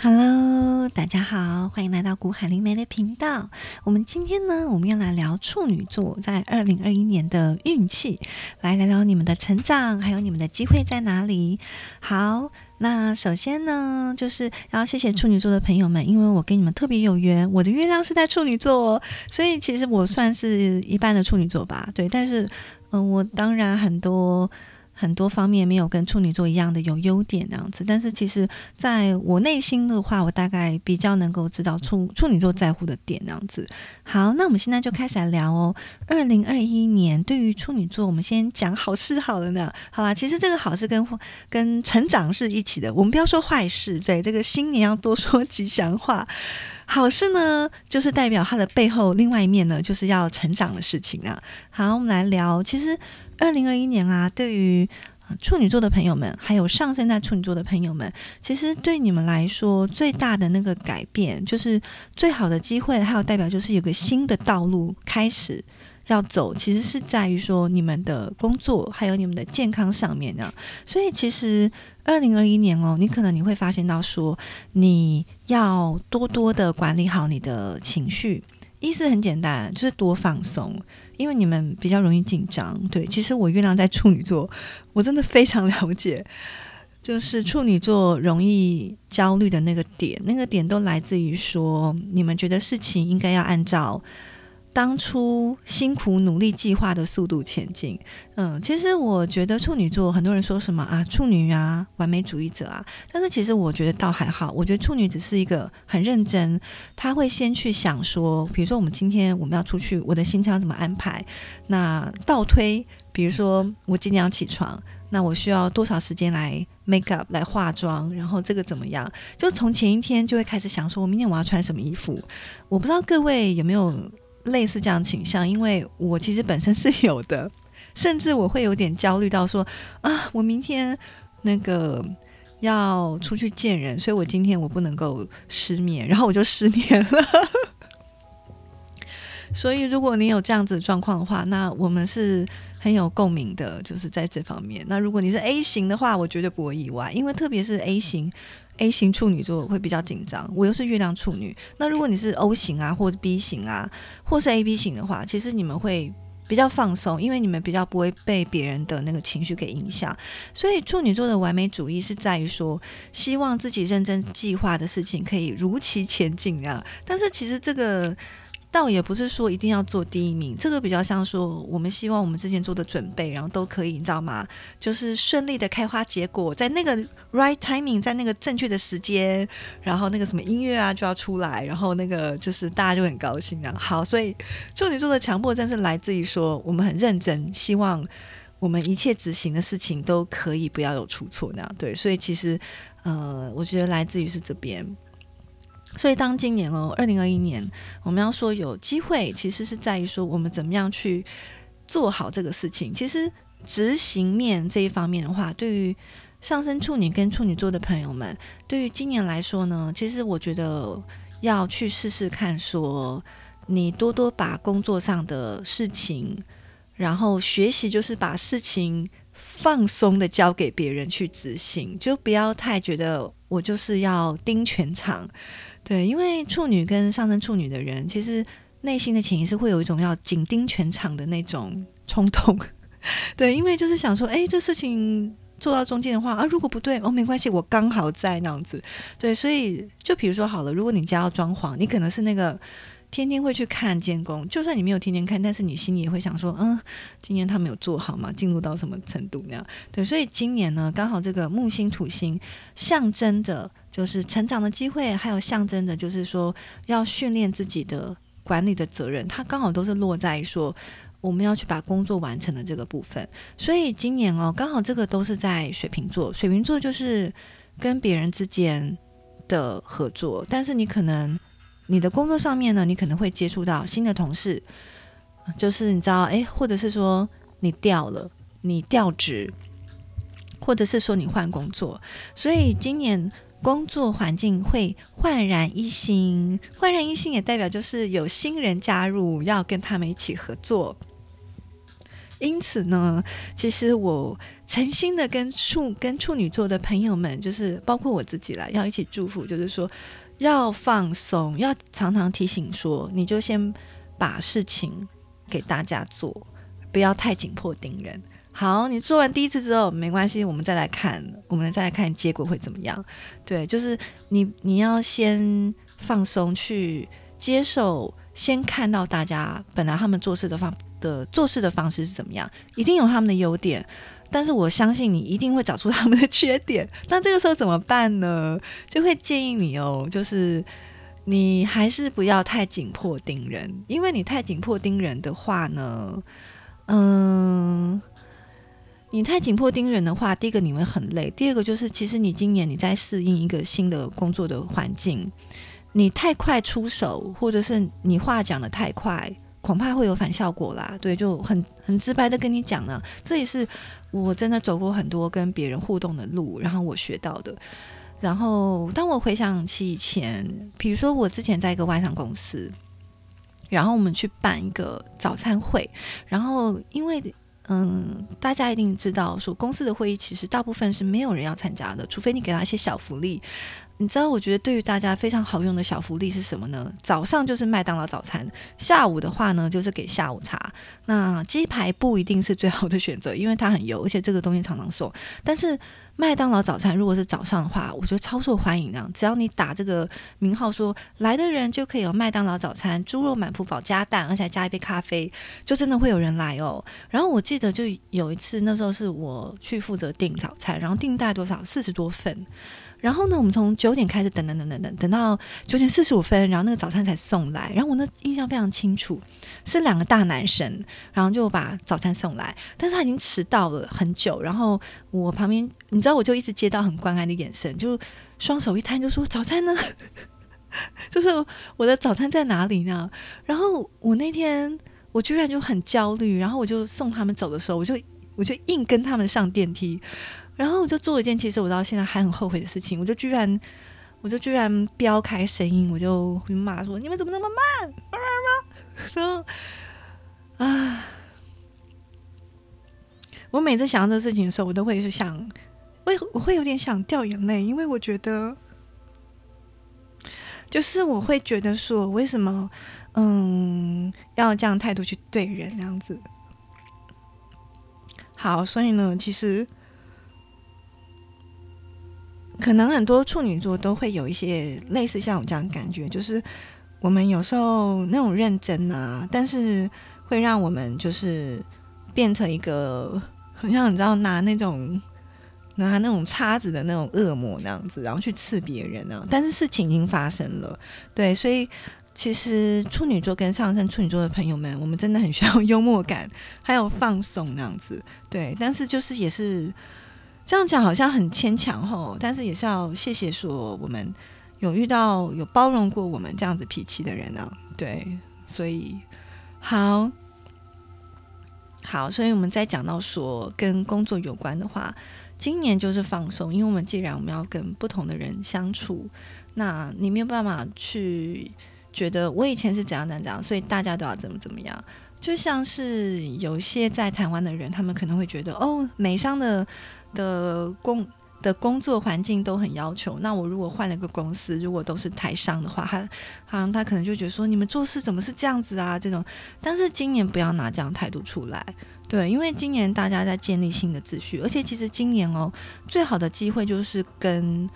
Hello，大家好，欢迎来到古海灵梅的频道。我们今天呢，我们要来聊处女座在二零二一年的运气，来聊聊你们的成长，还有你们的机会在哪里。好，那首先呢，就是要谢谢处女座的朋友们，因为我跟你们特别有缘，我的月亮是在处女座，哦所以其实我算是一般的处女座吧。对，但是嗯，我当然很多。很多方面没有跟处女座一样的有优点那样子，但是其实在我内心的话，我大概比较能够知道处处女座在乎的点那样子。好，那我们现在就开始来聊哦。二零二一年对于处女座，我们先讲好事好了呢。好啦，其实这个好事跟跟成长是一起的，我们不要说坏事，对这个新年要多说吉祥话。好事呢，就是代表它的背后另外一面呢，就是要成长的事情啊。好，我们来聊，其实。二零二一年啊，对于处女座的朋友们，还有上升在处女座的朋友们，其实对你们来说最大的那个改变，就是最好的机会，还有代表就是有个新的道路开始要走，其实是在于说你们的工作还有你们的健康上面呢。所以其实二零二一年哦，你可能你会发现到说，你要多多的管理好你的情绪，意思很简单，就是多放松。因为你们比较容易紧张，对，其实我月亮在处女座，我真的非常了解，就是处女座容易焦虑的那个点，那个点都来自于说，你们觉得事情应该要按照。当初辛苦努力计划的速度前进，嗯，其实我觉得处女座很多人说什么啊，处女啊，完美主义者啊，但是其实我觉得倒还好，我觉得处女只是一个很认真，他会先去想说，比如说我们今天我们要出去，我的行程怎么安排？那倒推，比如说我今天要起床，那我需要多少时间来 make up 来化妆，然后这个怎么样？就从前一天就会开始想说，我明天我要穿什么衣服？我不知道各位有没有。类似这样倾向，因为我其实本身是有的，甚至我会有点焦虑到说啊，我明天那个要出去见人，所以我今天我不能够失眠，然后我就失眠了。所以如果你有这样子状况的话，那我们是很有共鸣的，就是在这方面。那如果你是 A 型的话，我绝对不会意外，因为特别是 A 型。A 型处女座会比较紧张，我又是月亮处女。那如果你是 O 型啊，或者 B 型啊，或是 AB 型的话，其实你们会比较放松，因为你们比较不会被别人的那个情绪给影响。所以处女座的完美主义是在于说，希望自己认真计划的事情可以如期前进啊。但是其实这个。倒也不是说一定要做第一名，这个比较像说，我们希望我们之前做的准备，然后都可以，你知道吗？就是顺利的开花结果，在那个 right timing，在那个正确的时间，然后那个什么音乐啊就要出来，然后那个就是大家就很高兴啊。好，所以处女座的强迫症是来自于说，我们很认真，希望我们一切执行的事情都可以不要有出错那样。对，所以其实呃，我觉得来自于是这边。所以，当今年哦，二零二一年，我们要说有机会，其实是在于说我们怎么样去做好这个事情。其实执行面这一方面的话，对于上升处女跟处女座的朋友们，对于今年来说呢，其实我觉得要去试试看，说你多多把工作上的事情，然后学习就是把事情放松的交给别人去执行，就不要太觉得我就是要盯全场。对，因为处女跟上升处女的人，其实内心的潜意识会有一种要紧盯全场的那种冲动。对，因为就是想说，哎，这事情做到中间的话啊，如果不对哦，没关系，我刚好在那样子。对，所以就比如说好了，如果你家要装潢，你可能是那个。天天会去看监工，就算你没有天天看，但是你心里也会想说，嗯，今年他没有做好吗？进入到什么程度那样？对，所以今年呢，刚好这个木星土星象征的，就是成长的机会，还有象征的，就是说要训练自己的管理的责任，它刚好都是落在说我们要去把工作完成的这个部分。所以今年哦，刚好这个都是在水瓶座，水瓶座就是跟别人之间的合作，但是你可能。你的工作上面呢，你可能会接触到新的同事，就是你知道，诶，或者是说你调了，你调职，或者是说你换工作，所以今年工作环境会焕然一新。焕然一新也代表就是有新人加入，要跟他们一起合作。因此呢，其实我诚心的跟处跟处女座的朋友们，就是包括我自己啦，要一起祝福，就是说要放松，要常常提醒说，你就先把事情给大家做，不要太紧迫盯人。好，你做完第一次之后没关系，我们再来看，我们再来看结果会怎么样。对，就是你你要先放松，去接受，先看到大家本来他们做事的方的做事的方式是怎么样，一定有他们的优点，但是我相信你一定会找出他们的缺点。那这个时候怎么办呢？就会建议你哦，就是你还是不要太紧迫盯人，因为你太紧迫盯人的话呢，嗯。你太紧迫盯人的话，第一个你会很累，第二个就是其实你今年你在适应一个新的工作的环境，你太快出手，或者是你话讲的太快，恐怕会有反效果啦。对，就很很直白的跟你讲呢，这也是我真的走过很多跟别人互动的路，然后我学到的。然后当我回想起以前，比如说我之前在一个外商公司，然后我们去办一个早餐会，然后因为。嗯，大家一定知道，说公司的会议其实大部分是没有人要参加的，除非你给他一些小福利。你知道，我觉得对于大家非常好用的小福利是什么呢？早上就是麦当劳早餐，下午的话呢就是给下午茶。那鸡排不一定是最好的选择，因为它很油，而且这个东西常常送。但是麦当劳早餐如果是早上的话，我觉得超受欢迎的。只要你打这个名号说来的人就可以有麦当劳早餐，猪肉满福堡加蛋，而且还加一杯咖啡，就真的会有人来哦。然后我记得就有一次，那时候是我去负责订早餐，然后订大概多少四十多份。然后呢，我们从九九点开始等等等等等，等到九点四十五分，然后那个早餐才送来。然后我那印象非常清楚，是两个大男生，然后就把早餐送来。但是他已经迟到了很久。然后我旁边，你知道，我就一直接到很关爱的眼神，就双手一摊，就说：“早餐呢？就是我的早餐在哪里呢？”然后我那天我居然就很焦虑，然后我就送他们走的时候，我就我就硬跟他们上电梯。然后我就做一件其实我到现在还很后悔的事情，我就居然，我就居然飙开声音，我就骂说：“你们怎么那么慢？”然后啊，我每次想到这个事情的时候，我都会是想，我我会有点想掉眼泪，因为我觉得，就是我会觉得说，为什么嗯要这样态度去对人这样子？好，所以呢，其实。可能很多处女座都会有一些类似像我这样感觉，就是我们有时候那种认真啊，但是会让我们就是变成一个好像你知道拿那种拿那种叉子的那种恶魔那样子，然后去刺别人啊。但是事情已经发生了，对，所以其实处女座跟上升处女座的朋友们，我们真的很需要幽默感，还有放松那样子，对。但是就是也是。这样讲好像很牵强吼，但是也是要谢谢说我们有遇到有包容过我们这样子脾气的人呢。对，所以好好，所以我们在讲到说跟工作有关的话，今年就是放松，因为我们既然我们要跟不同的人相处，那你没有办法去觉得我以前是怎样怎样，所以大家都要怎么怎么样。就像是有一些在台湾的人，他们可能会觉得哦，美商的。的工的工作环境都很要求，那我如果换了个公司，如果都是台商的话，他好像他可能就觉得说你们做事怎么是这样子啊？这种，但是今年不要拿这样态度出来，对，因为今年大家在建立新的秩序，而且其实今年哦，最好的机会就是跟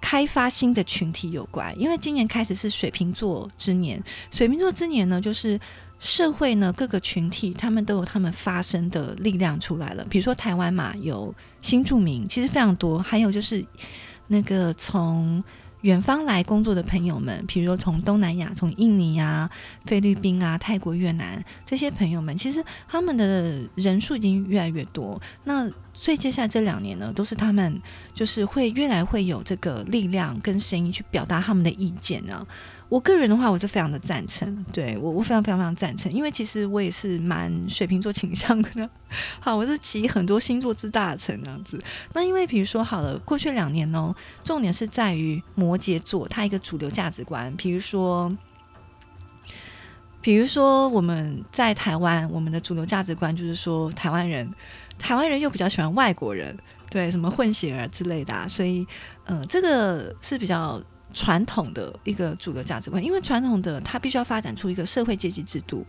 开发新的群体有关，因为今年开始是水瓶座之年，水瓶座之年呢，就是。社会呢，各个群体他们都有他们发声的力量出来了。比如说台湾嘛，有新住民，其实非常多。还有就是那个从远方来工作的朋友们，比如说从东南亚、从印尼啊、菲律宾啊、泰国、越南这些朋友们，其实他们的人数已经越来越多。那所以接下来这两年呢，都是他们就是会越来会有这个力量跟声音去表达他们的意见呢。我个人的话，我是非常的赞成，对我我非常非常非常赞成，因为其实我也是蛮水瓶座倾向的。好，我是集很多星座之大成这样子。那因为比如说好了，过去两年呢，重点是在于摩羯座它一个主流价值观，比如说。比如说我们在台湾，我们的主流价值观就是说台湾人，台湾人又比较喜欢外国人，对什么混血儿之类的，所以，嗯，这个是比较。传统的一个主流价值观，因为传统的它必须要发展出一个社会阶级制度，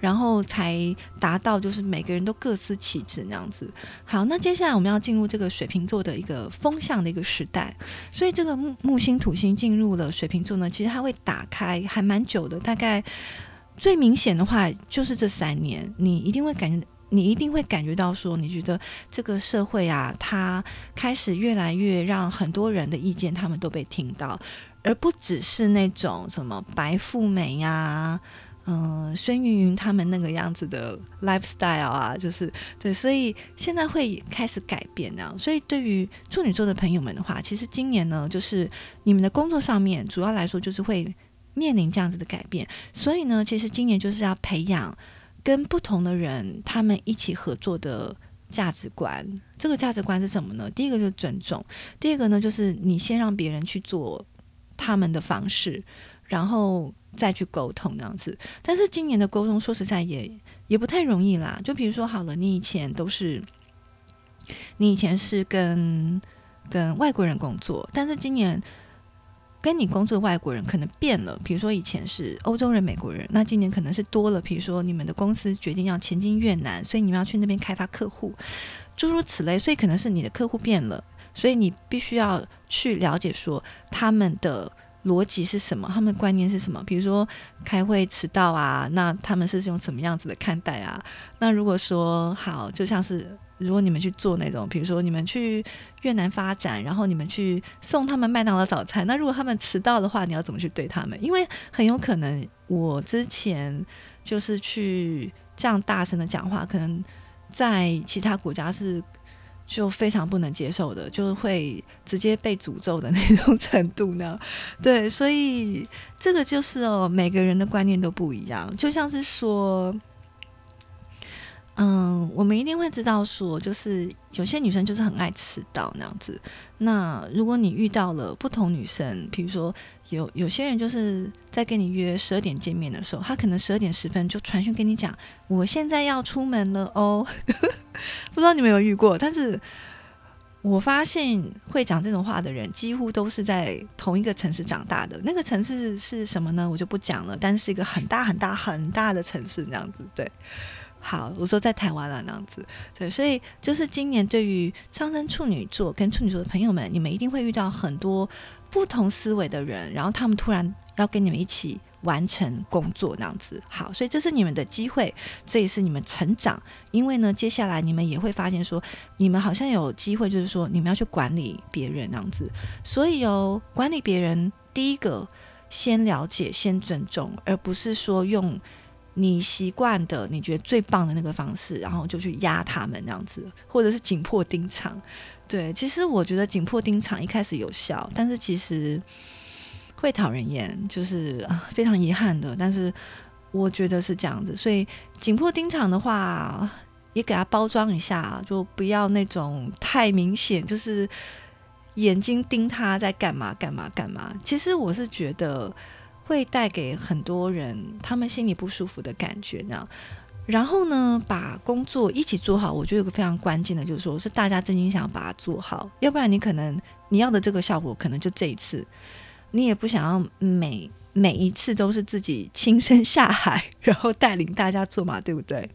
然后才达到就是每个人都各司其职那样子。好，那接下来我们要进入这个水瓶座的一个风向的一个时代，所以这个木木星土星进入了水瓶座呢，其实它会打开还蛮久的，大概最明显的话就是这三年，你一定会感觉。你一定会感觉到说，你觉得这个社会啊，它开始越来越让很多人的意见他们都被听到，而不只是那种什么白富美呀，嗯，孙云云他们那个样子的 lifestyle 啊，就是对，所以现在会开始改变那样。所以对于处女座的朋友们的话，其实今年呢，就是你们的工作上面主要来说就是会面临这样子的改变。所以呢，其实今年就是要培养。跟不同的人，他们一起合作的价值观，这个价值观是什么呢？第一个就是尊重，第二个呢就是你先让别人去做他们的方式，然后再去沟通这样子。但是今年的沟通，说实在也也不太容易啦。就比如说，好了，你以前都是你以前是跟跟外国人工作，但是今年。跟你工作的外国人可能变了，比如说以前是欧洲人、美国人，那今年可能是多了。比如说你们的公司决定要前进越南，所以你们要去那边开发客户，诸如此类。所以可能是你的客户变了，所以你必须要去了解说他们的逻辑是什么，他们的观念是什么。比如说开会迟到啊，那他们是用什么样子的看待啊？那如果说好，就像是。如果你们去做那种，比如说你们去越南发展，然后你们去送他们麦当劳早餐，那如果他们迟到的话，你要怎么去对他们？因为很有可能我之前就是去这样大声的讲话，可能在其他国家是就非常不能接受的，就会直接被诅咒的那种程度呢。对，所以这个就是哦，每个人的观念都不一样，就像是说。嗯，我们一定会知道说，就是有些女生就是很爱迟到那样子。那如果你遇到了不同女生，比如说有有些人就是在跟你约十二点见面的时候，她可能十二点十分就传讯跟你讲，我现在要出门了哦。不知道你们有遇过？但是我发现会讲这种话的人，几乎都是在同一个城市长大的。那个城市是什么呢？我就不讲了。但是一个很大很大很大的城市，这样子对。好，我说在台湾了那样子，对，所以就是今年对于上升处女座跟处女座的朋友们，你们一定会遇到很多不同思维的人，然后他们突然要跟你们一起完成工作那样子。好，所以这是你们的机会，这也是你们成长，因为呢，接下来你们也会发现说，你们好像有机会，就是说你们要去管理别人那样子。所以哦，管理别人，第一个先了解，先尊重，而不是说用。你习惯的，你觉得最棒的那个方式，然后就去压他们那样子，或者是紧迫盯场。对，其实我觉得紧迫盯场一开始有效，但是其实会讨人厌，就是非常遗憾的。但是我觉得是这样子，所以紧迫盯场的话，也给他包装一下，就不要那种太明显，就是眼睛盯他在干嘛干嘛干嘛。其实我是觉得。会带给很多人他们心里不舒服的感觉呢。然后呢，把工作一起做好，我觉得有个非常关键的，就是说是大家真心想要把它做好，要不然你可能你要的这个效果，可能就这一次，你也不想要每每一次都是自己亲身下海，然后带领大家做嘛，对不对？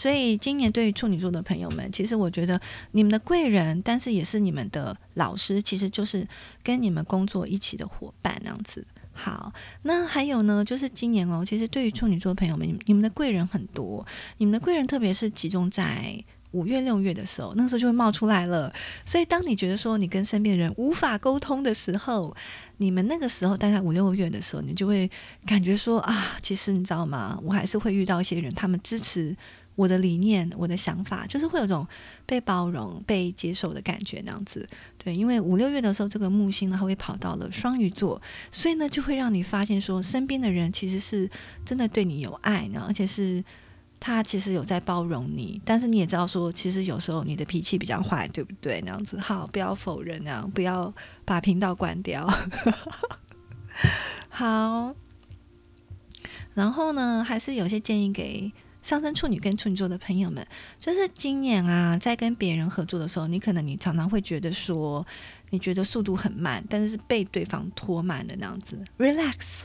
所以今年对于处女座的朋友们，其实我觉得你们的贵人，但是也是你们的老师，其实就是跟你们工作一起的伙伴那样子。好，那还有呢，就是今年哦，其实对于处女座朋友们，你们的贵人很多，你们的贵人特别是集中在五月、六月的时候，那个时候就会冒出来了。所以当你觉得说你跟身边人无法沟通的时候，你们那个时候大概五六月的时候，你就会感觉说啊，其实你知道吗？我还是会遇到一些人，他们支持。我的理念，我的想法，就是会有种被包容、被接受的感觉，那样子。对，因为五六月的时候，这个木星呢，它会跑到了双鱼座，所以呢，就会让你发现说，身边的人其实是真的对你有爱呢，而且是他其实有在包容你。但是你也知道说，其实有时候你的脾气比较坏，对不对？那样子，好，不要否认，那样不要把频道关掉。好。然后呢，还是有些建议给上升处女跟处女座的朋友们，就是今年啊，在跟别人合作的时候，你可能你常常会觉得说，你觉得速度很慢，但是被对方拖慢的那样子。Relax，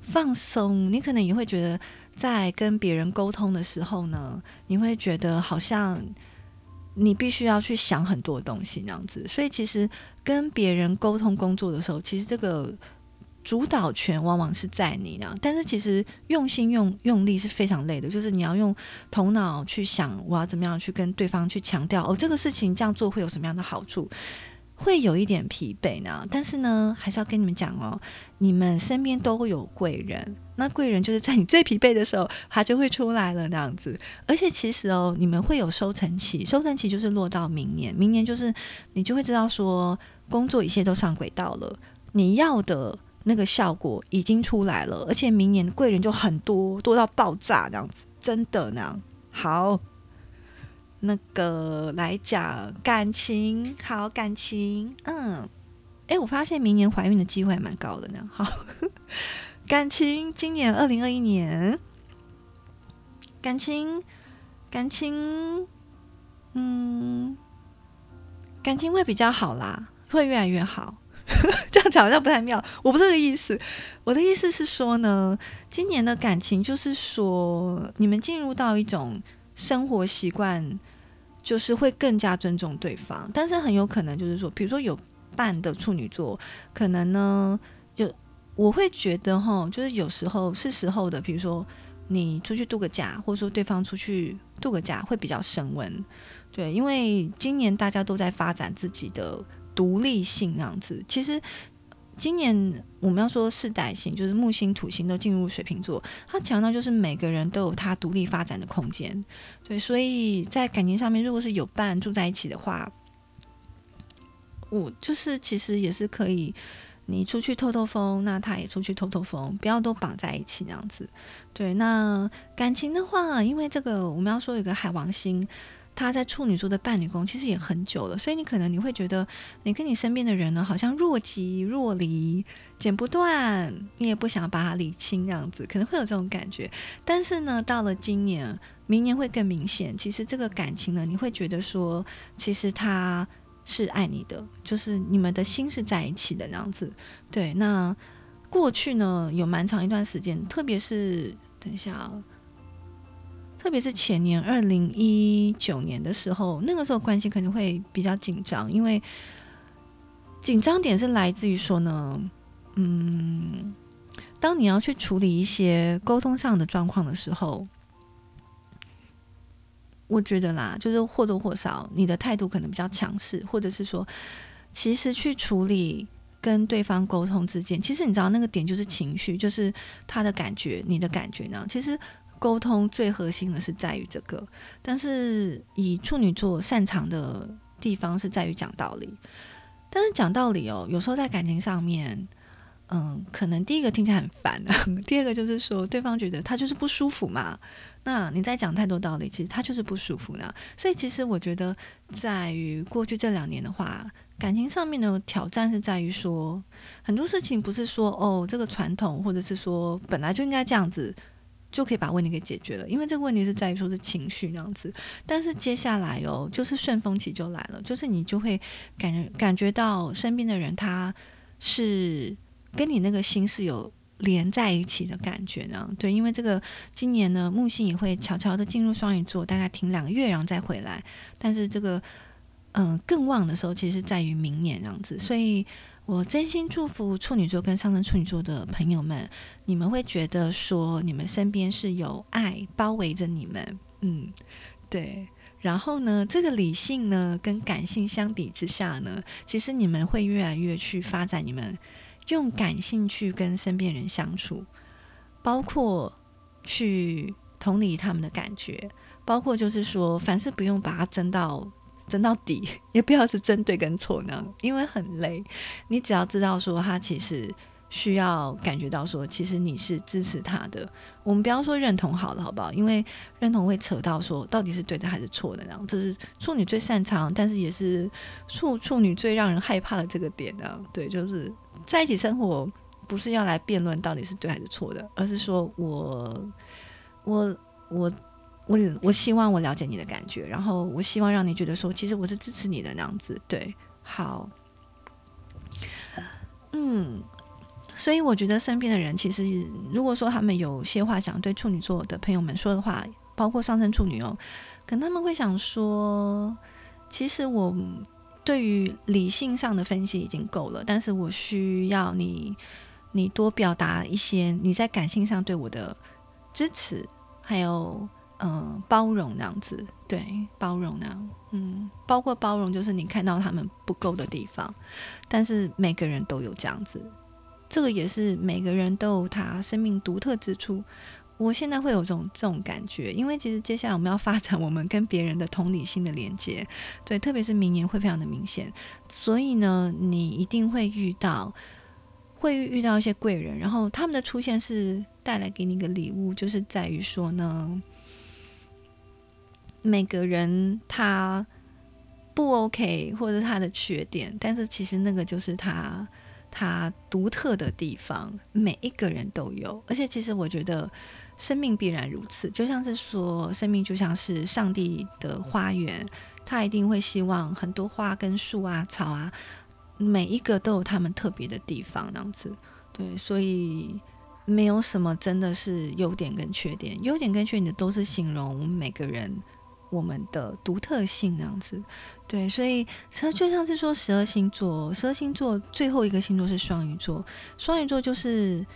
放松，你可能也会觉得，在跟别人沟通的时候呢，你会觉得好像你必须要去想很多东西那样子。所以其实跟别人沟通工作的时候，其实这个。主导权往往是在你呢，但是其实用心用用力是非常累的，就是你要用头脑去想，我要怎么样去跟对方去强调哦，这个事情这样做会有什么样的好处，会有一点疲惫呢。但是呢，还是要跟你们讲哦，你们身边都会有贵人，那贵人就是在你最疲惫的时候，他就会出来了那样子。而且其实哦，你们会有收成期，收成期就是落到明年，明年就是你就会知道说，工作一切都上轨道了，你要的。那个效果已经出来了，而且明年贵人就很多，多到爆炸这样子，真的呢。好，那个来讲感情，好感情，嗯，哎，我发现明年怀孕的机会还蛮高的呢。好，感情，今年二零二一年，感情，感情，嗯，感情会比较好啦，会越来越好。这样讲好像不太妙，我不是这个意思。我的意思是说呢，今年的感情就是说，你们进入到一种生活习惯，就是会更加尊重对方。但是很有可能就是说，比如说有伴的处女座，可能呢，有我会觉得哈，就是有时候是时候的，比如说你出去度个假，或者说对方出去度个假，会比较升温。对，因为今年大家都在发展自己的。独立性那样子，其实今年我们要说世代性，就是木星、土星都进入水瓶座，它强调就是每个人都有他独立发展的空间。对，所以在感情上面，如果是有伴住在一起的话，我就是其实也是可以，你出去透透风，那他也出去透透风，不要都绑在一起那样子。对，那感情的话，因为这个我们要说有个海王星。他在处女座的伴侣宫其实也很久了，所以你可能你会觉得你跟你身边的人呢，好像若即若离，剪不断，你也不想把它理清，这样子可能会有这种感觉。但是呢，到了今年、明年会更明显。其实这个感情呢，你会觉得说，其实他是爱你的，就是你们的心是在一起的那样子。对，那过去呢，有蛮长一段时间，特别是等一下。特别是前年二零一九年的时候，那个时候关系可能会比较紧张，因为紧张点是来自于说呢，嗯，当你要去处理一些沟通上的状况的时候，我觉得啦，就是或多或少你的态度可能比较强势，或者是说，其实去处理跟对方沟通之间，其实你知道那个点就是情绪，就是他的感觉，你的感觉呢，其实。沟通最核心的是在于这个，但是以处女座擅长的地方是在于讲道理。但是讲道理哦，有时候在感情上面，嗯，可能第一个听起来很烦，第二个就是说对方觉得他就是不舒服嘛。那你在讲太多道理，其实他就是不舒服呢。所以其实我觉得，在于过去这两年的话，感情上面的挑战是在于说，很多事情不是说哦这个传统，或者是说本来就应该这样子。就可以把问题给解决了，因为这个问题是在于说是情绪那样子。但是接下来哦，就是顺风期就来了，就是你就会感觉感觉到身边的人他是跟你那个心是有连在一起的感觉呢。对，因为这个今年呢，木星也会悄悄的进入双鱼座，大概停两个月然后再回来。但是这个嗯更旺的时候，其实在于明年这样子，所以。我真心祝福处女座跟上升处女座的朋友们，你们会觉得说你们身边是有爱包围着你们，嗯，对。然后呢，这个理性呢跟感性相比之下呢，其实你们会越来越去发展你们用感性去跟身边人相处，包括去同理他们的感觉，包括就是说凡事不用把它争到。争到底，也不要是针对跟错呢，因为很累。你只要知道说他其实需要感觉到说，其实你是支持他的。我们不要说认同好了，好不好？因为认同会扯到说到底是对的还是错的，那样这是处女最擅长，但是也是处处女最让人害怕的这个点呢。对，就是在一起生活不是要来辩论到底是对还是错的，而是说我我我我我希望我了解你的感觉，然后我希望让你觉得说，其实我是支持你的那样子。对，好，嗯，所以我觉得身边的人，其实如果说他们有些话想对处女座的朋友们说的话，包括上升处女哦，可能他们会想说，其实我。对于理性上的分析已经够了，但是我需要你，你多表达一些你在感性上对我的支持，还有嗯包容那样子，对包容那样，嗯，包括包容就是你看到他们不够的地方，但是每个人都有这样子，这个也是每个人都有他生命独特之处。我现在会有这种这种感觉，因为其实接下来我们要发展我们跟别人的同理心的连接，对，特别是明年会非常的明显。所以呢，你一定会遇到，会遇到一些贵人，然后他们的出现是带来给你一个礼物，就是在于说呢，每个人他不 OK 或者他的缺点，但是其实那个就是他他独特的地方，每一个人都有，而且其实我觉得。生命必然如此，就像是说，生命就像是上帝的花园，他一定会希望很多花跟树啊、草啊，每一个都有他们特别的地方，那样子。对，所以没有什么真的是优点跟缺点，优点跟缺点都是形容每个人我们的独特性那样子。对，所以它就像是说，十二星座，十二星座最后一个星座是双鱼座，双鱼座就是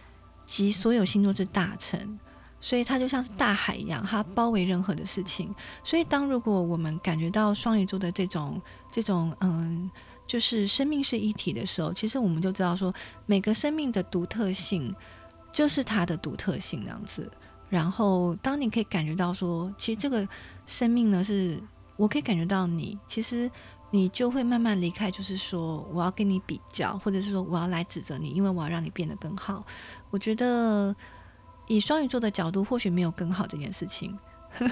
集所有星座之大成。所以它就像是大海一样，它包围任何的事情。所以当如果我们感觉到双鱼座的这种这种嗯，就是生命是一体的时候，其实我们就知道说，每个生命的独特性就是它的独特性那样子。然后当你可以感觉到说，其实这个生命呢，是我可以感觉到你，其实你就会慢慢离开，就是说我要跟你比较，或者是说我要来指责你，因为我要让你变得更好。我觉得。以双鱼座的角度，或许没有更好这件事情。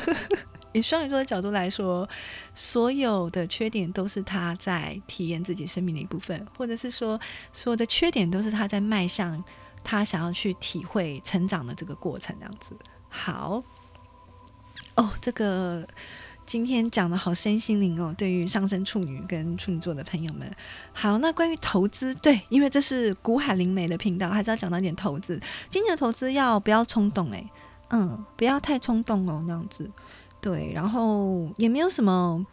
以双鱼座的角度来说，所有的缺点都是他在体验自己生命的一部分，或者是说，所有的缺点都是他在迈向他想要去体会成长的这个过程，这样子。好，哦，这个。今天讲的好身心灵哦，对于上升处女跟处女座的朋友们，好，那关于投资，对，因为这是古海灵媒的频道，还是要讲到一点投资。今年的投资要不要冲动？诶，嗯，不要太冲动哦，那样子，对，然后也没有什么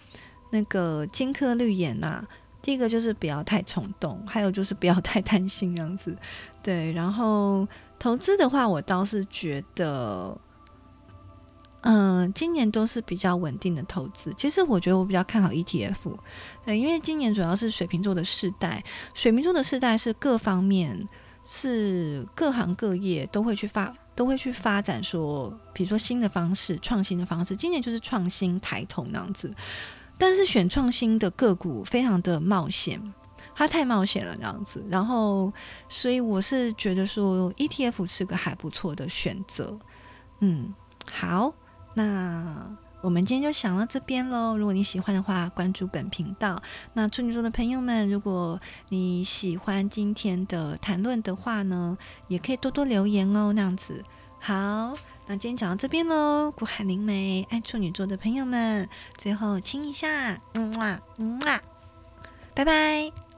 那个金科绿眼呐。第一个就是不要太冲动，还有就是不要太贪心，这样子，对。然后投资的话，我倒是觉得。嗯，今年都是比较稳定的投资。其实我觉得我比较看好 ETF，对，因为今年主要是水瓶座的世代，水瓶座的世代是各方面是各行各业都会去发，都会去发展说，比如说新的方式、创新的方式。今年就是创新抬头那样子，但是选创新的个股非常的冒险，它太冒险了那样子。然后，所以我是觉得说 ETF 是个还不错的选择。嗯，好。那我们今天就想到这边喽。如果你喜欢的话，关注本频道。那处女座的朋友们，如果你喜欢今天的谈论的话呢，也可以多多留言哦。那样子，好，那今天讲到这边喽。古海灵媒爱处女座的朋友们，最后亲一下，嗯哇，嗯哇，拜拜。